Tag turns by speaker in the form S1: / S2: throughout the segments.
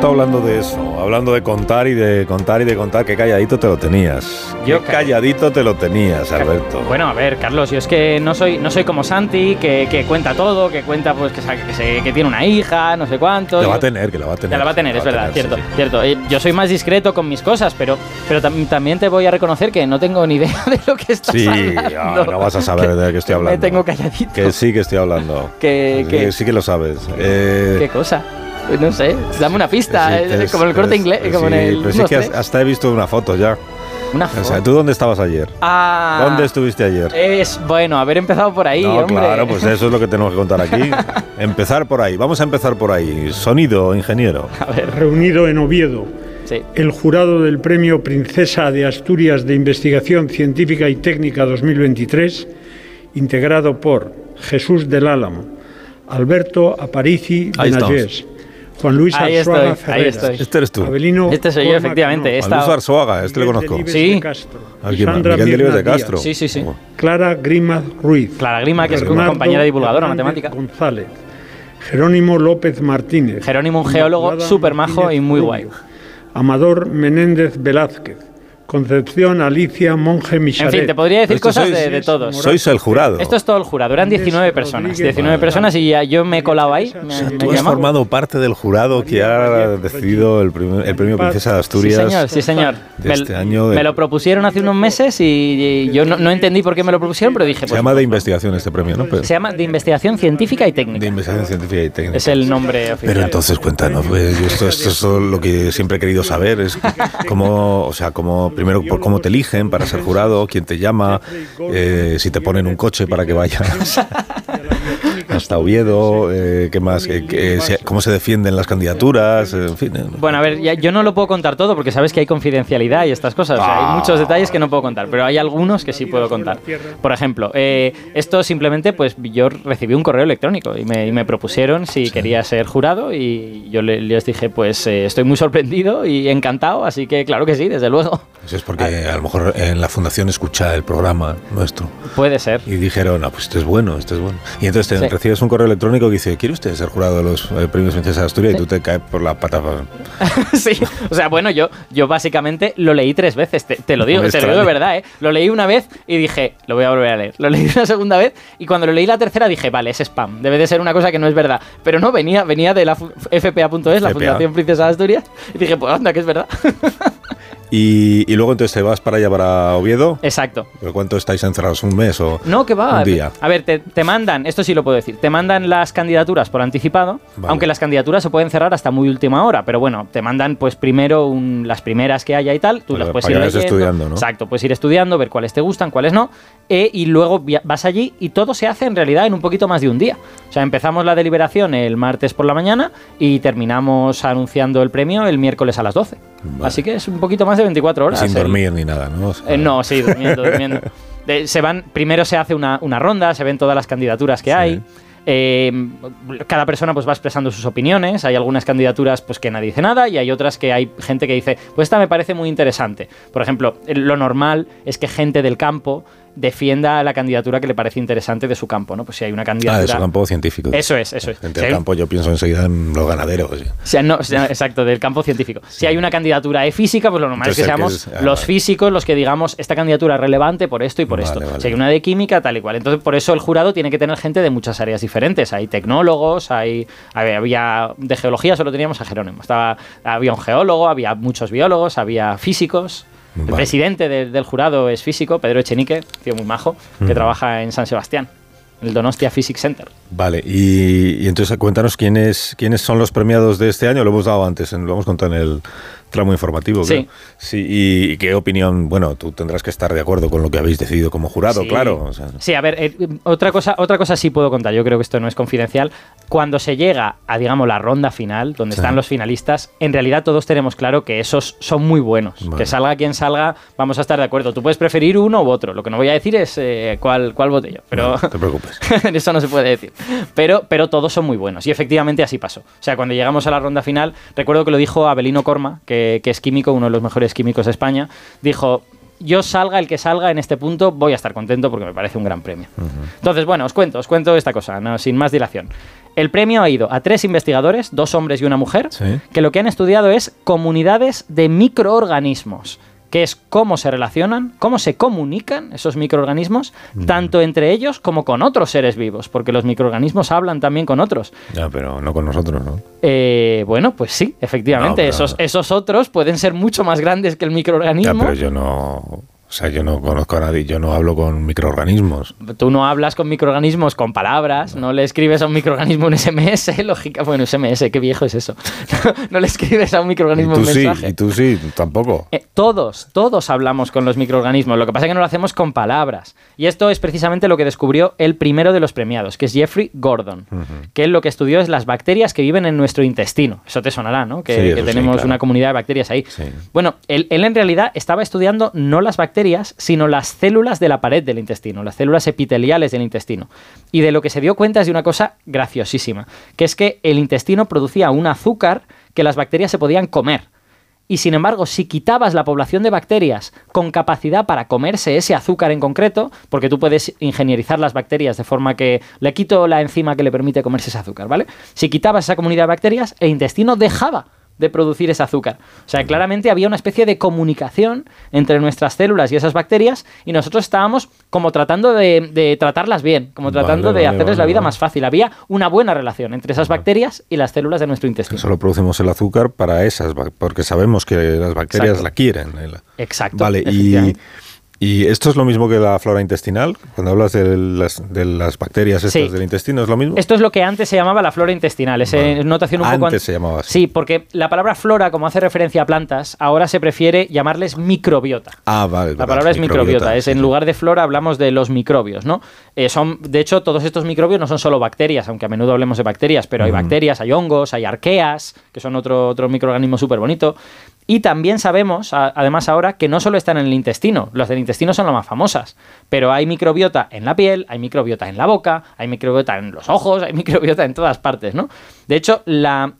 S1: estado hablando de eso, hablando de contar y de contar y de contar, que calladito te lo tenías.
S2: Yo
S1: calladito te lo tenías, Alberto.
S2: Bueno, a ver, Carlos, yo es que no soy, no soy como Santi, que, que cuenta todo, que cuenta pues que, que, se- que tiene una hija, no sé cuánto.
S1: Lo va a tener, que lo va a tener.
S2: Ya la va a tener, es verdad,
S1: tener,
S2: cierto,
S1: sí, sí.
S2: cierto. Eh, Yo soy más discreto con mis cosas, pero, pero tam- también te voy a reconocer que no tengo ni idea de lo que estás
S1: Sí,
S2: hablando.
S1: ah, no vas a saber de qué estoy hablando.
S2: Me tengo calladito.
S1: Que sí que estoy hablando.
S2: Que-
S1: sí que lo sabes. Eh,
S2: ¿Qué cosa? Pues No sé, dame una pista,
S1: sí,
S2: eh,
S1: es-
S2: como en el corte
S1: es-
S2: inglés, como en
S1: sí,
S2: el
S1: Pero sí que
S2: 1-3.
S1: hasta he visto una foto ya.
S2: Una
S1: O sea,
S2: foto.
S1: ¿tú dónde estabas ayer?
S2: Ah,
S1: ¿Dónde estuviste ayer?
S2: Es bueno haber empezado por ahí,
S1: no,
S2: hombre.
S1: claro, pues eso es lo que tenemos que contar aquí. empezar por ahí. Vamos a empezar por ahí. Sonido, ingeniero.
S2: A ver,
S3: reunido en Oviedo
S2: sí.
S3: el jurado del Premio Princesa de Asturias de Investigación Científica y Técnica 2023, integrado por Jesús del Álamo, Alberto Aparici. Benayés, Juan Luis
S2: Ahí
S3: Arzuaga
S2: estoy, ahí
S3: Ferreras,
S2: estoy.
S1: Este eres tú.
S3: Abelino
S2: Este soy yo,
S3: Cormac
S2: efectivamente. He
S1: Juan Luis Arzuaga, este le
S3: Miguel
S1: conozco.
S3: Delibes
S2: Sí.
S3: de Castro, Sandra
S1: Miguel Delibes de Castro.
S2: Sí, sí, sí.
S3: Clara Grima Ruiz,
S2: Clara Grima, que es una compañera divulgadora
S3: Hernández
S2: matemática.
S3: González, Jerónimo López Martínez,
S2: Jerónimo, un geólogo súper majo y muy
S3: Rubio,
S2: guay.
S3: Amador Menéndez Velázquez, Concepción Alicia Monje
S2: En
S3: Michalet.
S2: fin, te podría decir cosas
S1: sois-
S2: de, de todos.
S1: Sois el jurado.
S2: Esto es todo el jurado. Eran 19 personas.
S3: Rodríguez
S2: 19
S3: Vale.
S2: personas y ya yo me he colado ahí. Me, me
S1: Tú has
S2: llamado.
S1: formado parte del jurado que ha decidido el, primer- el premio Princesa de
S2: Sí,
S1: Asturias.
S2: señor, sí, señor.
S1: de
S2: Me,
S1: este año de-
S2: me lo propusieron hace unos meses y, y yo no, no entendí por qué me lo propusieron, pero dije.
S1: Se
S2: pues,
S1: llama de
S2: pues,
S1: investigación este premio, ¿no? Pero-
S2: Se llama de investigación científica y
S1: de
S2: técnica.
S1: investigación científica y técnica.
S2: Es el nombre oficial.
S1: Pero entonces cuéntanos, pues, esto, esto es lo que siempre he querido saber, es cómo, o sea, cómo, primero por cómo te eligen para ser jurado, quién te llama, eh, si te ponen un coche para que vayas hasta Oviedo, eh, qué más, Eh, se- cómo se defienden las candidaturas, en fin. eh.
S2: Bueno, a ver, ya- yo no lo puedo contar todo porque sabes que hay confidencialidad y estas cosas. O sea,
S1: Ah.
S2: hay muchos detalles que no puedo contar, pero hay algunos que sí puedo contar. Por ejemplo, eh, esto simplemente, pues yo recibí un correo electrónico y me, y me propusieron si quería ser jurado y yo le- les dije, pues eh, estoy muy sorprendido y encantado, así que claro que sí, desde luego.
S1: Eso es porque a lo mejor en la fundación escucha el programa nuestro
S2: Puede ser.
S1: y dijeron, ah, pues esto es bueno, esto es bueno. Y entonces te
S2: Sí.
S1: Recibes un correo electrónico que dice, ¿quiere usted ser jurado de los eh, premios Princesa de Asturias? Y tú te caes por la pata.
S2: sí, o sea, bueno, yo, yo básicamente lo leí tres veces, te, te lo digo,
S1: No
S2: te lo digo de verdad, ¿eh? Lo leí una vez y dije, lo voy a volver a leer. Lo leí una segunda vez y cuando lo leí la tercera dije, vale, es spam, debe de ser una cosa que no es verdad. Pero no, venía, venía de la FPA.es, la
S1: FPA.
S2: Fundación Princesa de Asturias, y dije, pues anda, que es verdad.
S1: Y, y luego entonces te vas para allá, para Oviedo.
S2: Exacto.
S1: ¿Pero cuánto estáis encerrados? ¿Un mes o
S2: No, que va.
S1: un día?
S2: A ver, te, te mandan, esto sí lo puedo decir, te mandan las candidaturas por anticipado,
S1: Vale.
S2: aunque las candidaturas se pueden cerrar hasta muy última hora, pero bueno, te mandan pues primero un- las primeras que haya y tal, tú las puedes ir leyendo.
S1: estudiando, ¿no?
S2: Exacto, puedes ir estudiando, ver cuáles te gustan, cuáles no, e- y luego vas allí y todo se hace en realidad en un poquito más de un día. O sea, empezamos la deliberación el martes por la mañana y terminamos anunciando el premio el miércoles a las 12.
S1: Vale.
S2: Así que es un poquito más de 24 horas.
S1: sin
S2: el-
S1: dormir ni nada, ¿no? O sea,
S2: eh, no, sí, durmiendo, durmiendo. De- se van, primero se hace una, una ronda, se ven todas las candidaturas que
S1: Sí.
S2: hay. Eh, cada persona pues va expresando sus opiniones. Hay algunas candidaturas pues que nadie dice nada y hay otras que hay gente que dice, pues esta me parece muy interesante. Por ejemplo, eh, lo normal es que gente del campo defienda la candidatura que le parece interesante de su campo, ¿no? Pues si hay una
S1: Ah,
S2: candidatura.
S1: de su campo científico.
S2: Eso es, eso es. Si
S1: del
S2: hay-
S1: campo, yo pienso enseguida en los ganaderos. sí.
S2: o sea, no, o sea, exacto, del campo científico. Si hay una candidatura de física, pues lo normal
S1: Entonces,
S2: es que
S1: el que
S2: seamos
S1: es- ah,
S2: los
S1: vale.
S2: físicos los que digamos esta candidatura es relevante por esto y por
S1: Vale,
S2: esto.
S1: vale.
S2: Si hay una de química, tal y cual. Entonces, por eso el jurado tiene que tener gente de muchas áreas diferentes. Hay tecnólogos, hay, había- de geología solo teníamos a Jerónimo. Estaba, había un geólogo, había muchos biólogos, había físicos. El presidente del- del jurado es físico, Pedro Echenique, tío muy majo, que trabaja en San Sebastián, en el Donostia Physics Center.
S1: Vale, y, y entonces cuéntanos quiénes, quiénes son los premiados de este año. Lo hemos dado antes, lo hemos contado en el tramo informativo.
S2: Sí.
S1: creo. sí y, qué opinión, bueno, tú tendrás que estar de acuerdo con lo que habéis decidido como jurado,
S2: Sí.
S1: claro. o sea,
S2: Sí, a ver, eh, otra, cosa, otra cosa sí puedo contar, yo creo que esto no es confidencial. Cuando se llega a, digamos, la ronda final, donde
S1: Sí.
S2: están los finalistas, en realidad todos tenemos claro que esos son muy buenos.
S1: Vale.
S2: Que salga quien salga, vamos a estar de acuerdo. Tú puedes preferir uno u otro. Lo que no voy a decir es eh, cuál, cuál vote yo. Pero
S1: no te preocupes.
S2: eso no se puede decir. Pero, pero todos son muy buenos. Y efectivamente así pasó. O sea, cuando llegamos a la ronda final, recuerdo que lo dijo Abelino Corma, que, que es químico, uno de los mejores químicos de España, dijo, yo salga el que salga en este punto, voy a estar contento porque me parece un gran premio. Entonces, bueno, os cuento, os cuento esta cosa, sin más dilación. El premio ha ido a tres investigadores, dos hombres y una mujer, que lo que han estudiado es comunidades de microorganismos que es cómo se relacionan, cómo se comunican esos microorganismos, tanto entre ellos como con otros seres vivos, porque los microorganismos hablan también con otros.
S1: Ya, pero no con nosotros, ¿no?
S2: Eh, bueno, pues sí, efectivamente, esos, esos otros pueden ser mucho más grandes que el microorganismo.
S1: Ya, pero yo no... O sea, yo no conozco a nadie, yo no hablo con microorganismos.
S2: Tú no hablas con microorganismos con palabras, no, le escribes a un microorganismo un SMS, lógica. Bueno, SMS, qué viejo es eso. no, le escribes a un microorganismo un mensaje.
S1: Sí, y tú sí, tampoco.
S2: Eh, todos, todos hablamos con los microorganismos. Lo que pasa es que no lo hacemos con palabras. Y esto es precisamente lo que descubrió el primero de los premiados, que es Jeffrey Gordon, que él lo que estudió es las bacterias que viven en nuestro intestino. Eso te sonará, ¿no? Que, tenemos una comunidad de bacterias ahí. Bueno, él en realidad estaba estudiando no las bacterias, sino las células de la pared del intestino, las células epiteliales del intestino. Y de lo que se dio cuenta es de una cosa graciosísima, que es que el intestino producía un azúcar que las bacterias se podían comer. Y sin embargo, si quitabas la población de bacterias con capacidad para comerse ese azúcar en concreto, porque tú puedes ingenierizar las bacterias de forma que le quito la enzima que le permite comerse ese azúcar, ¿vale? Si quitabas esa comunidad de bacterias, el intestino dejaba de producir ese azúcar. O sea, claramente había una especie de comunicación entre nuestras células y esas bacterias y nosotros estábamos como tratando de, tratarlas bien, como tratando de hacerles la vida más fácil. Había una buena relación entre esas bacterias y las células de nuestro intestino.
S1: solo producimos el azúcar para esas, porque sabemos que las bacterias la quieren.
S2: Exacto.
S1: Vale, y ¿Y esto es lo mismo que la flora intestinal? Cuando hablas de las, de las bacterias estas del intestino, ¿es lo mismo?
S2: Esto es lo que antes se llamaba la flora intestinal. Es notación un
S1: antes
S2: poco...
S1: Antes se llamaba así.
S2: Sí, porque la palabra flora, como hace referencia a plantas, ahora se prefiere llamarles microbiota.
S1: Ah, vale.
S2: La palabra es microbiota. es, en lugar de flora hablamos de los microbios, ¿no? Eh, son, de hecho, todos estos microbios no son solo bacterias, aunque a menudo hablemos de bacterias, pero hay bacterias, hay hongos, hay arqueas, que son otro, otro microorganismo súper bonito. Y también sabemos, además ahora, que no solo están en el intestino, las del intestino son las más famosas, pero hay microbiota en la piel, hay microbiota en la boca, hay microbiota en los ojos, hay microbiota en todas partes, ¿no? De hecho, la,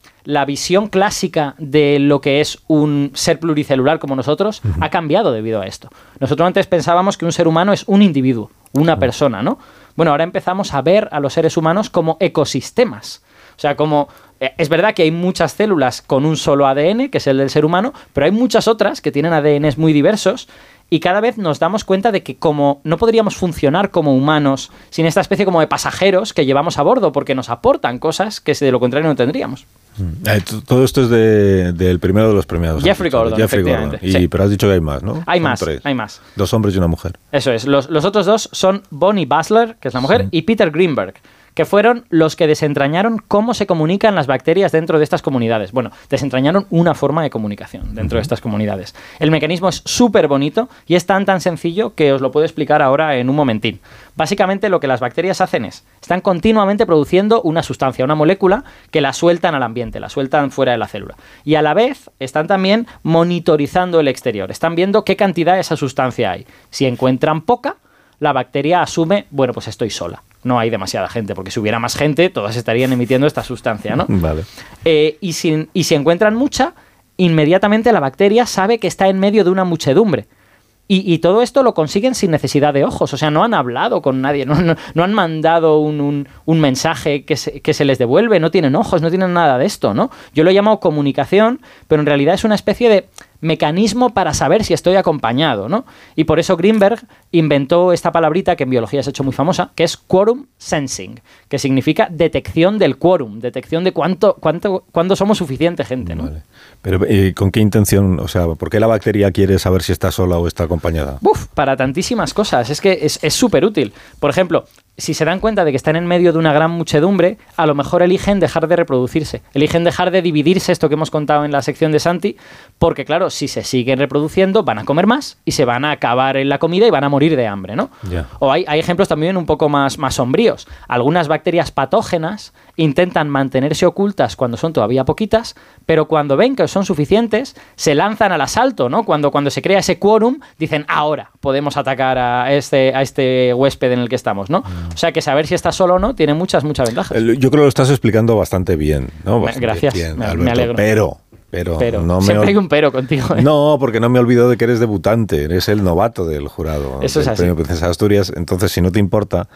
S2: visión clásica de lo que es un ser pluricelular como nosotros ha cambiado debido a esto. Nosotros antes pensábamos que un ser humano es un individuo, una persona, ¿no? Bueno, ahora empezamos a ver a los seres humanos como ecosistemas. O sea, como es verdad que hay muchas células con un solo ADN, que es el del ser humano, pero hay muchas otras que tienen ADNs muy diversos y cada vez nos damos cuenta de que como no podríamos funcionar como humanos sin esta especie como de pasajeros que llevamos a bordo porque nos aportan cosas que de lo contrario no tendríamos.
S1: Mm. Eh, todo esto es del primero de los premiados.
S2: Jeffrey Gordon,
S1: Jeffrey Gordon. Y, Pero has dicho que hay más, ¿no?
S2: Hay más, hay más.
S1: Dos hombres y una mujer.
S2: Eso es. Los, otros dos son Bonnie Basler, que es la mujer, y Peter Greenberg, que fueron los que desentrañaron cómo se comunican las bacterias dentro de estas comunidades. Bueno, desentrañaron una forma de comunicación dentro de estas comunidades. El mecanismo es súper bonito y es tan tan sencillo que os lo puedo explicar ahora en un momentín. Básicamente lo que las bacterias hacen es, están continuamente produciendo una sustancia, una molécula, que la sueltan al ambiente, la sueltan fuera de la célula. Y a la vez están también monitorizando el exterior, están viendo qué cantidad de esa sustancia hay. Si encuentran poca, la bacteria asume, bueno, pues estoy sola no hay demasiada gente, porque si hubiera más gente, todas estarían emitiendo esta sustancia, ¿no?
S1: Vale.
S2: Eh, y, si, y si encuentran mucha, inmediatamente la bacteria sabe que está en medio de una muchedumbre. Y, todo esto lo consiguen sin necesidad de ojos, o sea, no han hablado con nadie, no, no, han mandado un, un, mensaje que se, que se, les devuelve, no tienen ojos, no tienen nada de esto, ¿no? Yo lo he llamado comunicación, pero en realidad es una especie de mecanismo para saber si estoy acompañado, ¿no? Y por eso Greenberg inventó esta palabrita que en biología se ha hecho muy famosa, que es quorum sensing, que significa detección del quórum, detección de cuánto, cuánto, cuándo somos suficiente gente, ¿no?
S1: Pero ¿y ¿con qué intención? O sea, ¿por qué la bacteria quiere saber si está sola o está acompañada?
S2: Uf, para tantísimas cosas. Es que es súper útil. Por ejemplo, si se dan cuenta de que están en medio de una gran muchedumbre, a lo mejor eligen dejar de reproducirse, eligen dejar de dividirse, esto que hemos contado en la sección de Santi, porque claro, si se siguen reproduciendo, van a comer más y se van a acabar en la comida y van a morir de hambre, ¿no? O hay, ejemplos también un poco más, más sombríos. Algunas bacterias patógenas intentan mantenerse ocultas cuando son todavía poquitas, pero cuando ven que son suficientes, se lanzan al asalto, ¿no? Cuando, cuando se crea ese quórum, dicen, ahora podemos atacar a este, a este huésped en el que estamos, ¿no? O sea que saber si estás solo o no tiene muchas, muchas ventajas.
S1: Yo creo que lo estás explicando bastante bien, ¿no?
S2: Gracias,
S1: me, alegro. Pero, Pero,
S2: no siempre hay un pero contigo. ¿eh?
S1: No, porque no me olvido de que eres debutante, eres el novato del jurado.
S2: Eso es así.
S1: Premio Princesa Asturias. Entonces, si no te importa,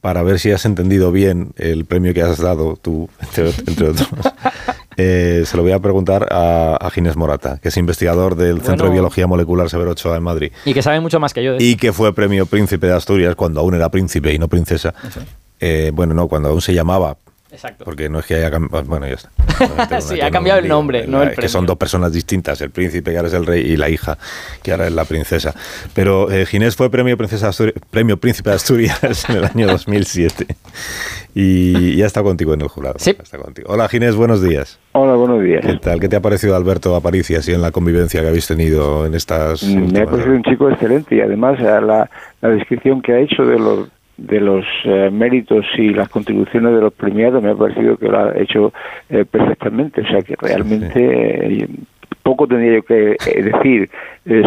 S1: para ver si has entendido bien el premio que has dado tú, entre, otros, eh, se lo voy a preguntar a, Ginés Morata, que es investigador del Centro de Biología Molecular Severo Ochoa en Madrid.
S2: Y que sabe mucho más que yo.
S1: y que fue premio Príncipe de Asturias cuando aún era príncipe y no princesa. Eh, bueno, no, cuando aún se llamaba
S2: Exacto.
S1: Porque no es que haya cambiado. Bueno, ya
S2: está. sí, ha cambiado el nombre, no el
S1: Que son dos personas distintas: el príncipe, que ahora es el rey, y la hija, que ahora es la princesa. Pero eh, Ginés fue premio, princesa premio Príncipe de Asturias en el año 2007. Y ya está contigo en el jurado.
S2: Sí.
S1: Está contigo. Hola Ginés, buenos días.
S4: Hola, buenos días.
S1: ¿Qué tal? ¿Qué te ha parecido Alberto Aparici así en la convivencia que habéis tenido en estas.
S4: Me ha parecido un chico excelente y además la, la descripción que ha hecho de los de los eh, méritos y las contribuciones de los premiados me ha parecido que lo ha hecho eh, perfectamente. O sea que realmente eh, poco tendría yo que decir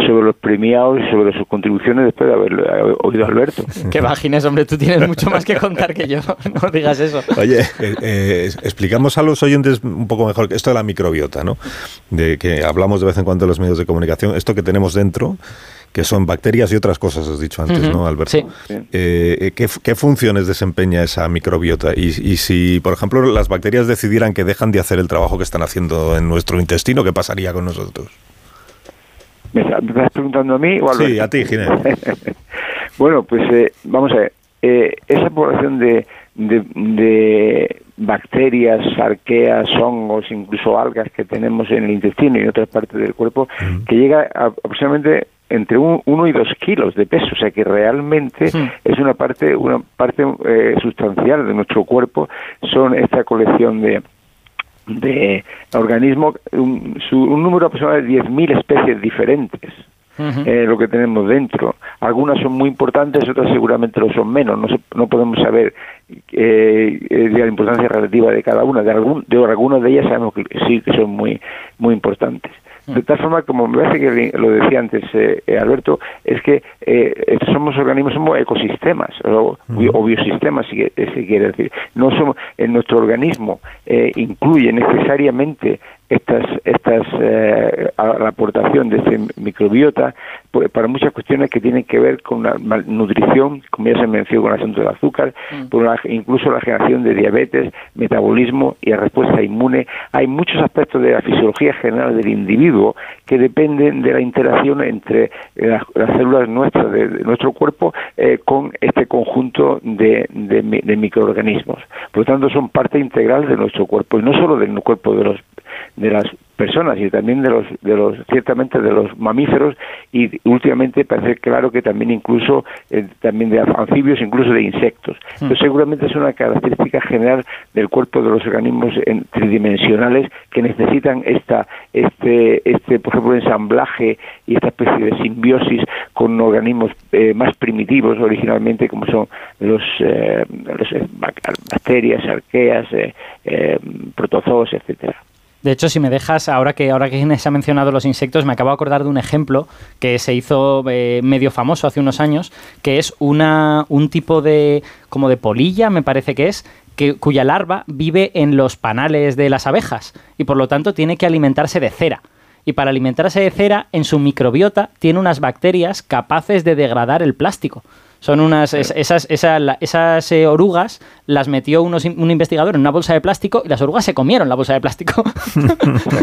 S4: sobre los premiados y sobre sus contribuciones después de haber oído a Alberto.
S2: Que vagines, hombre, tú tienes mucho más que contar que yo. No digas eso.
S1: Oye, explicamos a los oyentes un poco mejor esto de la microbiota, ¿no? De que hablamos de vez en cuando en los medios de comunicación, esto que tenemos dentro que son bacterias y otras cosas, has dicho antes, ¿no, Alberto?
S2: Sí.
S1: Eh, eh, ¿qué, funciones desempeña esa microbiota? Y, si, por ejemplo, las bacterias decidieran que dejan de hacer el trabajo que están haciendo en nuestro intestino, ¿qué pasaría con nosotros?
S4: ¿Me estás preguntando a mí o a
S1: Sí, a ti, Ginés.
S4: bueno, pues eh, vamos a ver. esa población de, de, bacterias, arqueas, hongos, incluso algas que tenemos en el intestino y en otras partes del cuerpo, que llega a aproximadamente entre uno y dos kilos de peso, o sea que realmente es una parte, una parte eh, sustancial de nuestro cuerpo, son esta colección de de organismos, un, número aproximado de 10.000 especies diferentes. Eh, lo que tenemos dentro. Algunas son muy importantes, otras seguramente lo son menos. No, no podemos saber eh, de la importancia relativa de cada una. De, algún, de algunas de ellas sabemos que sí que son muy, muy importantes. De tal forma, como me parece que lo decía antes eh, eh, Alberto, es que eh, somos organismos, somos ecosistemas o, biosistemas, si, si, quiere decir. No somos, en nuestro organismo incluye necesariamente estas, estas eh, la aportación de este microbiota pues, para muchas cuestiones que tienen que ver con la malnutrición, como ya se mencionó con el asunto del azúcar, mm. por incluso la generación de diabetes, metabolismo y la respuesta inmune. Hay muchos aspectos de la fisiología general del individuo que dependen de la interacción entre las, células nuestras, de, nuestro cuerpo, eh, con este conjunto de, de microorganismos. Por lo tanto, son parte integral de nuestro cuerpo y no solo del cuerpo de los de las personas y también de los, de los ciertamente de los mamíferos y últimamente parece claro que también incluso eh, también de anfibios, incluso de insectos. Hmm. seguramente es una característica general del cuerpo de los organismos tridimensionales que necesitan esta, este, este, por ejemplo, ensamblaje y esta especie de simbiosis con organismos eh, más primitivos originalmente como son los, eh, bacterias, arqueas, protozoos, etcétera.
S2: De hecho, si me dejas, ahora que ahora que se ha mencionado los insectos, me acabo de acordar de un ejemplo que se hizo eh, medio famoso hace unos años, que es una, un tipo de como de polilla, me parece que es, que, cuya larva vive en los panales de las abejas y por lo tanto tiene que alimentarse de cera. Y para alimentarse de cera, en su microbiota tiene unas bacterias capaces de degradar el plástico. Son unas, esas, esas, eh, orugas las metió unos, un investigador en una bolsa de plástico y las orugas se comieron la bolsa de plástico.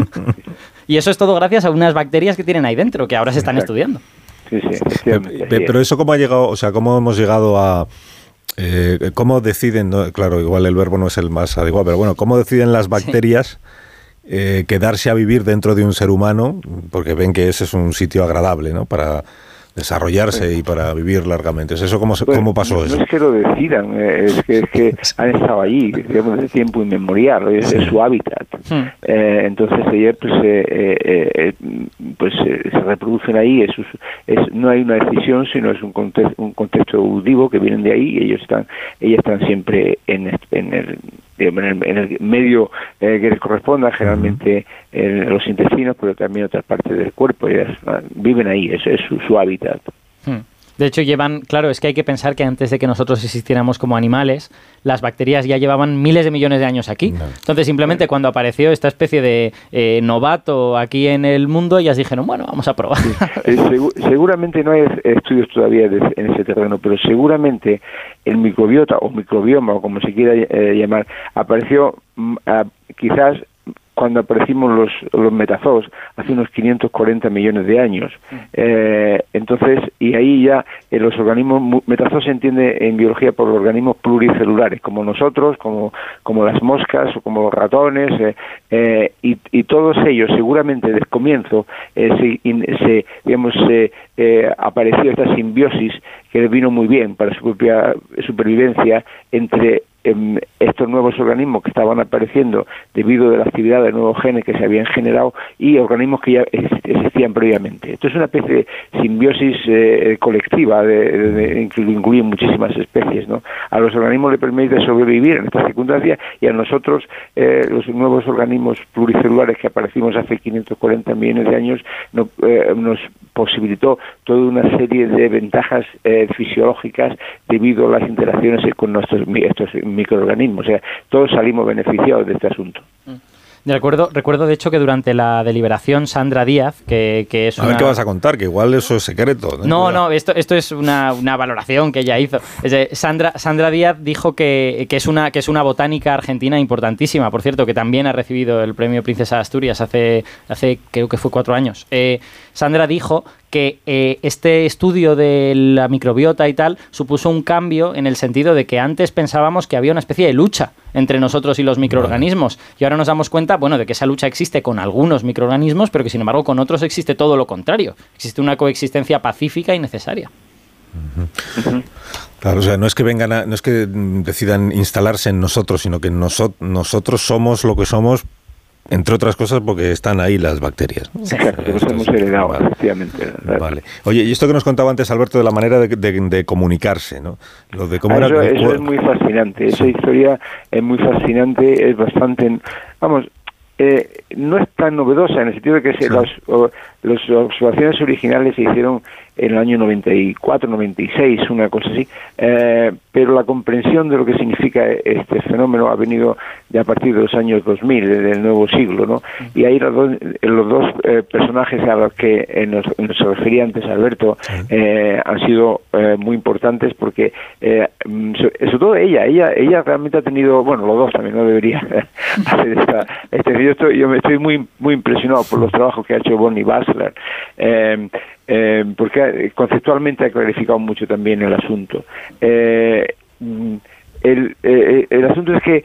S2: y eso es todo gracias a unas bacterias que tienen ahí dentro, que ahora se están estudiando.
S4: Sí, sí,
S1: Pero eso cómo ha llegado, o sea, cómo hemos llegado a... Eh, ¿Cómo deciden, claro, igual el verbo no es el más adecuado, pero bueno, ¿cómo deciden las bacterias eh, quedarse a vivir dentro de un ser humano? Porque ven que ese es un sitio agradable, ¿no? Para, desarrollarse y para vivir largamente. ¿Es eso cómo, cómo pasó eso?
S4: No es que lo decidan, eh, es que, es que han estado allí, digamos, desde tiempo inmemorial, es, su hábitat. Hmm. Eh, entonces ellos pues, eh, pues se reproducen ahí, es, es, no hay una decisión, sino es un contexto, un contexto evolutivo que vienen de ahí y ellos están, ellos están siempre en, en el en el, medio que les corresponda, generalmente en los intestinos, pero también en otras partes del cuerpo. Ellas viven ahí, eso es su, hábitat. Hmm.
S2: De hecho, llevan, claro, es que hay que pensar que antes de que nosotros existiéramos como animales, las bacterias ya llevaban miles de millones de años aquí. Entonces, simplemente cuando apareció esta especie de eh, novato aquí en el mundo, ellas dijeron, bueno, vamos a probar.
S4: Eh, seguramente no hay estudios todavía en ese terreno, pero seguramente el microbiota o microbioma, o como se quiera eh, llamar, apareció mm, quizás cuando aparecimos los, los metazoos hace unos 540 millones de años. Eh, entonces, y ahí ya eh, los organismos, metazoos se entiende en biología por los organismos pluricelulares, como nosotros, como, como las moscas o como los ratones, eh, y, y, todos ellos seguramente desde el comienzo se, se, digamos, se apareció esta simbiosis que vino muy bien para su propia supervivencia entre Estos nuevos organismos que estaban apareciendo debido a la actividad de nuevos genes que se habían generado y organismos que ya existían previamente. Esto es una especie de simbiosis eh, colectiva de, que incluye muchísimas especies. ¿no? A los organismos le permite sobrevivir en estas circunstancias y a nosotros eh, los nuevos organismos pluricelulares que aparecimos hace 540 millones de años eh, nos posibilitó toda una serie de ventajas fisiológicas debido a las interacciones con nuestros estos microorganismos. O sea, todos salimos beneficiados de este asunto.
S2: De acuerdo, recuerdo de hecho que durante la deliberación Sandra Díaz, que, es
S1: A ver qué vas a contar, que igual eso es secreto.
S2: No, no, esto, esto es una, valoración que ella hizo. Sandra, Sandra Díaz dijo que, es una, que es una botánica argentina importantísima, por cierto, que también ha recibido el premio Princesa de Asturias hace, hace creo que fue cuatro años. Eh, Sandra dijo que eh, este estudio de la microbiota y tal supuso un cambio en el sentido de que antes pensábamos que había una especie de lucha entre nosotros y los microorganismos y ahora nos damos cuenta, bueno, de que esa lucha existe con algunos microorganismos, pero que sin embargo con otros existe todo lo contrario. Existe una coexistencia pacífica y necesaria.
S1: Claro, o sea, no es que vengan no es que decidan instalarse en nosotros, sino que nosotros somos lo que somos entre otras cosas porque están ahí las bacterias.
S4: Sí, hemos heredado, efectivamente.
S1: Vale. Oye, y esto que nos contaba antes Alberto de la manera de, comunicarse, ¿no?
S4: Lo de cómo eso, eso es muy fascinante, esa historia es muy fascinante, es bastante... Vamos, eh, no es tan novedosa en el sentido de que se, las, las observaciones originales se hicieron en el año 94, 96, una cosa así, eh, pero la comprensión de lo que significa este fenómeno ha venido ya a partir de los años 2000, del nuevo siglo, ¿no? Y ahí los dos, los dos eh, personajes a los que nos, se refería antes Alberto eh, han sido muy importantes porque, sobre todo ella, ella ella realmente ha tenido, bueno, los dos también no debería hacer esta, este, yo, estoy, yo me estoy muy muy impresionado por los trabajos que ha hecho Bonnie Basler. Eh, porque conceptualmente ha clarificado mucho también el asunto. Eh, mm, el, eh, el, asunto es que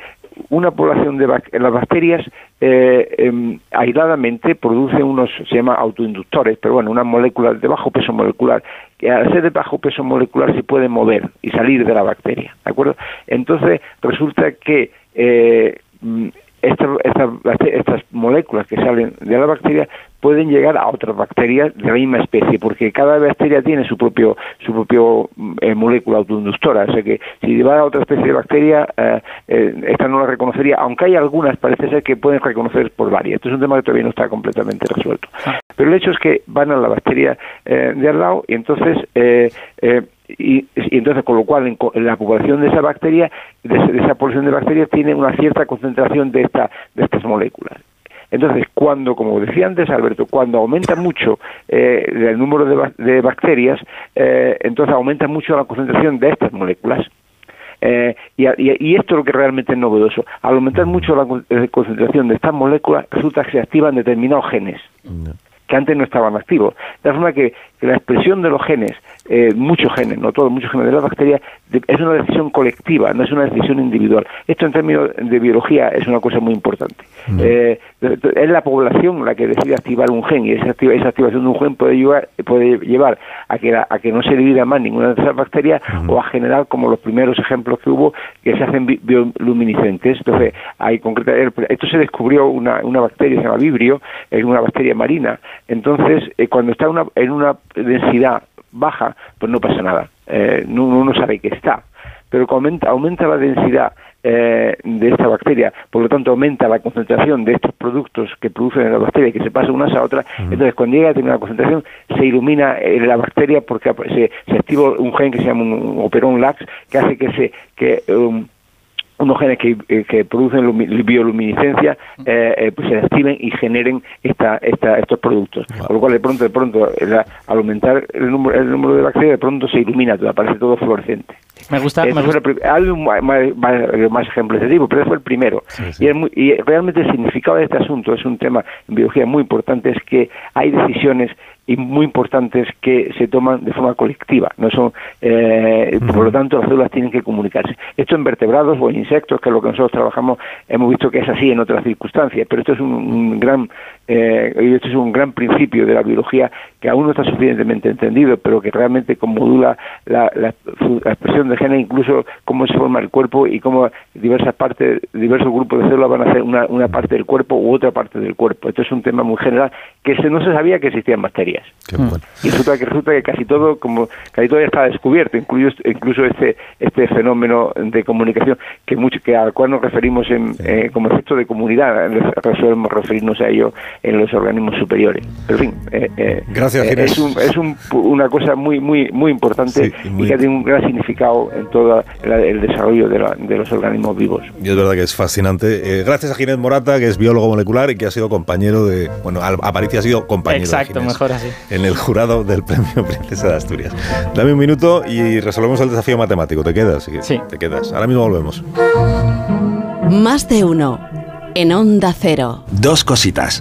S4: una población de las bacterias em, aisladamente produce unos, se llama autoinductores, pero bueno, unas moléculas de bajo peso molecular, que al ser de bajo peso molecular se pueden mover y salir de la bacteria, ¿de acuerdo? Entonces resulta que mm, estas, estas, moléculas que salen de la bacteria pueden llegar a otras bacterias de la misma especie, porque cada bacteria tiene su propio su propio eh, molécula autoinductora, o sea que si va a otra especie de bacteria, eh, eh, esta no la reconocería, aunque hay algunas, parece ser que pueden reconocer por varias. Esto es un tema que todavía no está completamente resuelto. Ah. Pero el hecho es que van a la bacteria de al lado y entonces y, entonces con lo cual en, la población de esa bacteria de, esa población de bacterias tiene una cierta concentración de esta de estas moléculas entonces, cuando, como decía antes Alberto, cuando aumenta mucho eh, el número de, bacterias, eh, entonces aumenta mucho la concentración de estas moléculas. Eh, y, esto es lo que realmente es novedoso. Al aumentar mucho la concentración de estas moléculas, resulta que se activan determinados genes que antes no estaban activos. De forma que, la expresión de los genes, eh, muchos genes, no todos, muchos genes de la bacteria, es una decisión colectiva, no es una decisión individual. Esto en términos de biología es una cosa muy importante. Mm. Eh, es la población la que decide activar un gen y esa, activación de un gen puede llevar, puede llevar a, que a que no se divida más ninguna de esas bacterias o a generar, como los primeros ejemplos que hubo, que se hacen bioluminiscentes. Entonces, hay concreta, esto se descubrió una, una bacteria, se llama vibrio, es una bacteria marina. Entonces, eh, cuando está una, en una densidad baja, pues no pasa nada. Eh, uno no sabe que está pero aumenta, aumenta la densidad eh, de esta bacteria, por lo tanto aumenta la concentración de estos productos que producen la bacteria y que se pasan unas a otras, entonces cuando llega a determinada concentración se ilumina eh, la bacteria porque se, se activa un gen que se llama un operón lax que hace que se que um, unos genes que, eh, que producen bioluminiscencia eh, eh, pues se activen y generen esta, esta, estos productos. Con lo cual, de pronto, de pronto, al aumentar el número, el número de bacterias, de pronto se ilumina todo, aparece todo fluorescente.
S2: Me gusta. Me
S4: gusta. Hay más, más, más, ejemplos de tipo, pero ese fue el primero. Sí, sí. Y, es muy, y realmente el significado de este asunto es un tema en biología muy importante, es que hay decisiones y muy importantes que se toman de forma colectiva. No son, eh, por lo tanto, las células tienen que comunicarse. Esto en vertebrados o en insectos, que es lo que nosotros trabajamos, hemos visto que es así en otras circunstancias, pero esto es un, gran, eh, esto es un gran principio de la biología que aún no está suficientemente entendido, pero que realmente modula la, la, la expresión de genes, incluso cómo se forma el cuerpo y cómo diversas partes, diversos grupos de células van a ser una, una parte del cuerpo u otra parte del cuerpo. Esto es un tema muy general que se, no se sabía que existían bacterias.
S1: Qué bueno.
S4: Y resulta que resulta que casi todo, como casi todo ya está descubierto, incluso, incluso este este fenómeno de comunicación que mucho que al cual nos referimos en, sí. eh, como efecto de comunidad, resolvemos referirnos a ello en los organismos superiores. Pero en fin, eh, eh,
S1: Gracias,
S4: eh, es, un, es un, una cosa muy muy muy importante
S1: Sí, y muy-
S4: y que tiene un gran significado en todo la- el desarrollo de, la- de los organismos vivos.
S1: Y es verdad que es fascinante. Eh, gracias a Ginés Morata, que es biólogo molecular y que ha sido compañero de. Bueno, Al- Aparicio ha sido compañero
S2: Exacto,
S1: de Ginés
S2: mejor así.
S1: en el jurado del Premio Princesa de Asturias. Dame un minuto y resolvemos el desafío matemático. ¿Te quedas?
S2: Sí.
S1: Te quedas. Ahora mismo volvemos.
S5: Más de uno. En Onda Cero.
S6: Dos cositas.